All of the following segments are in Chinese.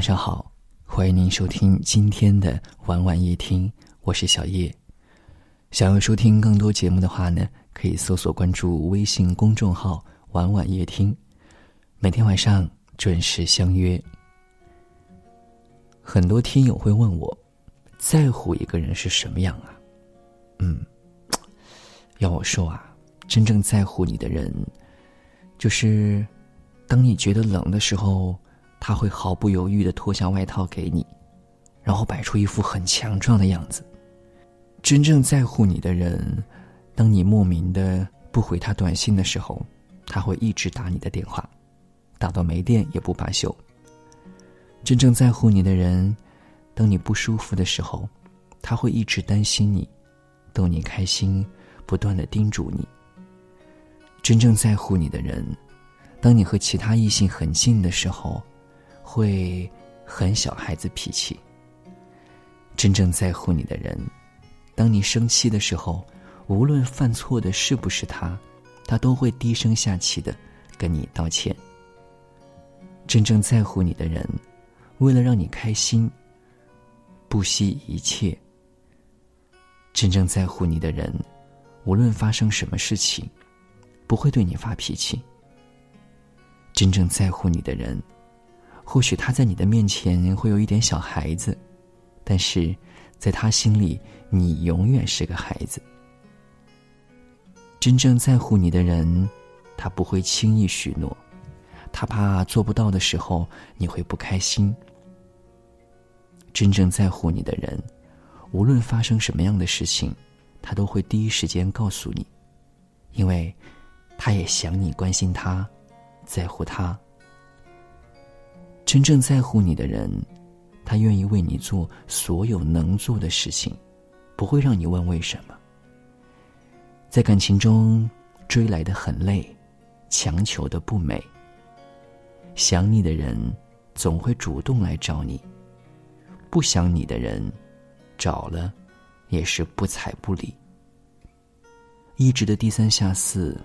晚上好，欢迎您收听今天的晚晚夜听，我是小叶。想要收听更多节目的话呢，可以搜索关注微信公众号“晚晚夜听”，每天晚上准时相约。很多听友会问我，在乎一个人是什么样啊？嗯，要我说啊，真正在乎你的人，就是当你觉得冷的时候，他会毫不犹豫的脱下外套给你，然后摆出一副很强壮的样子。真正在乎你的人，当你莫名的不回他短信的时候，他会一直打你的电话，打到没电也不罢休。真正在乎你的人，当你不舒服的时候，他会一直担心你，逗你开心，不断的叮嘱你。真正在乎你的人，当你和其他异性很近的时候，会很小孩子脾气。真正在乎你的人。当你生气的时候，无论犯错的是不是他，他都会低声下气的跟你道歉。真正在乎你的人，为了让你开心，不惜一切。真正在乎你的人，无论发生什么事情，不会对你发脾气。真正在乎你的人，或许他在你的面前会有一点小孩子，但是。在他心里，你永远是个孩子。真正在乎你的人，他不会轻易许诺，他怕做不到的时候你会不开心。真正在乎你的人，无论发生什么样的事情，他都会第一时间告诉你，因为他也想你关心他，在乎他。真正在乎你的人。他愿意为你做所有能做的事情，不会让你问为什么。在感情中，追来的很累，强求的不美。想你的人总会主动来找你，不想你的人，找了也是不睬不理。一直的低三下四，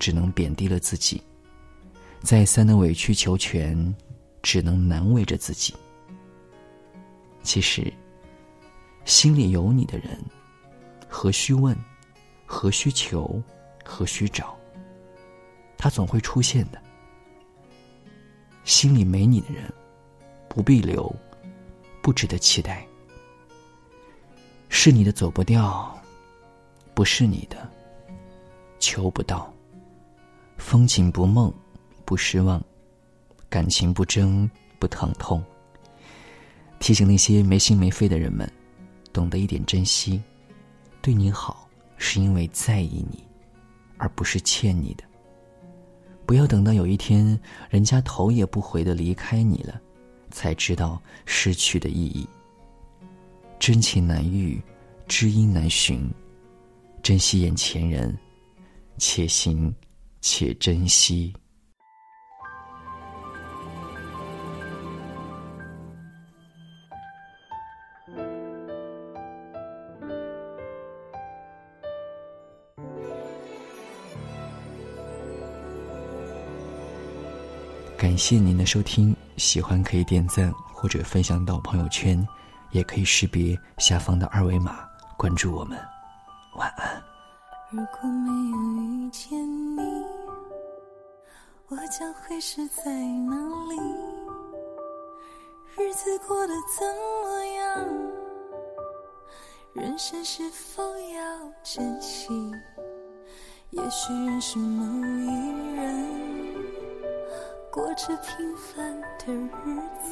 只能贬低了自己；再三的委曲求全，只能难为着自己。其实，心里有你的人，何须问，何须求，何须找？他总会出现的。心里没你的人，不必留，不值得期待。是你的走不掉，不是你的求不到。风景不梦，不失望；感情不争，不疼痛。提醒那些没心没肺的人们，懂得一点珍惜。对你好，是因为在意你，而不是欠你的。不要等到有一天人家头也不回的离开你了，才知道失去的意义。真情难遇，知音难寻，珍惜眼前人，且行且珍惜。感谢您的收听，喜欢可以点赞或者分享到朋友圈，也可以识别下方的二维码关注我们。晚安。如果没有遇见你，我将会是在哪里？日子过得怎么样？人生是否要珍惜？也许认识某一人。过着平凡的日子，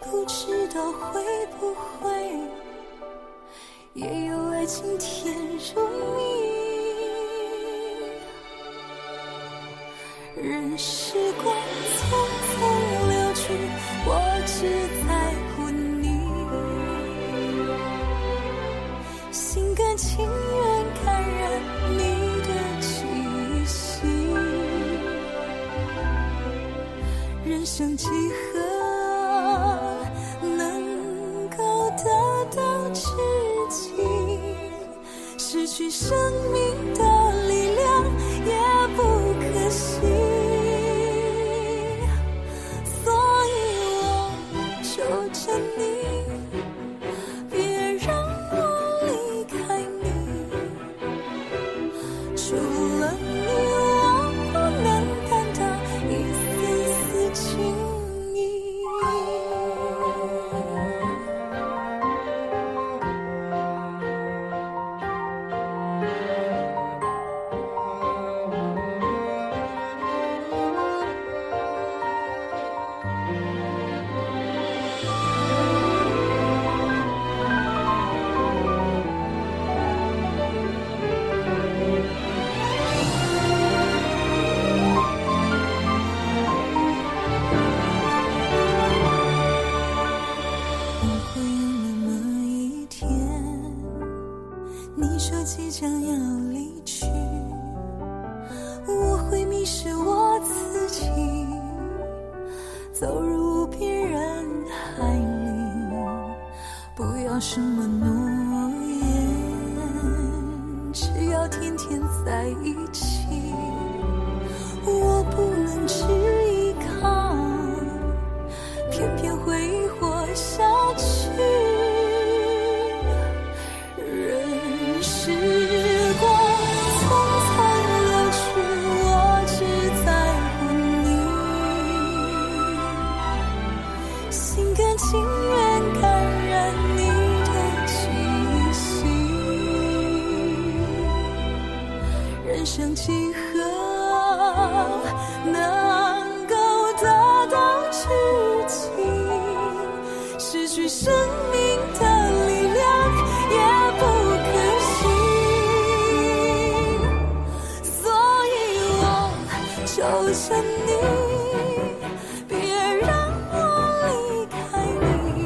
不知道会不会也有爱情甜如蜜。任时光匆匆流去，我只在生命的力量也不可惜所以我求求你别让我离开你。除了你你说即将要离去我会迷失我自己走入无边人海里不要什么诺言只要天天在一起是着你，别让我离开你。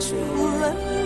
除了。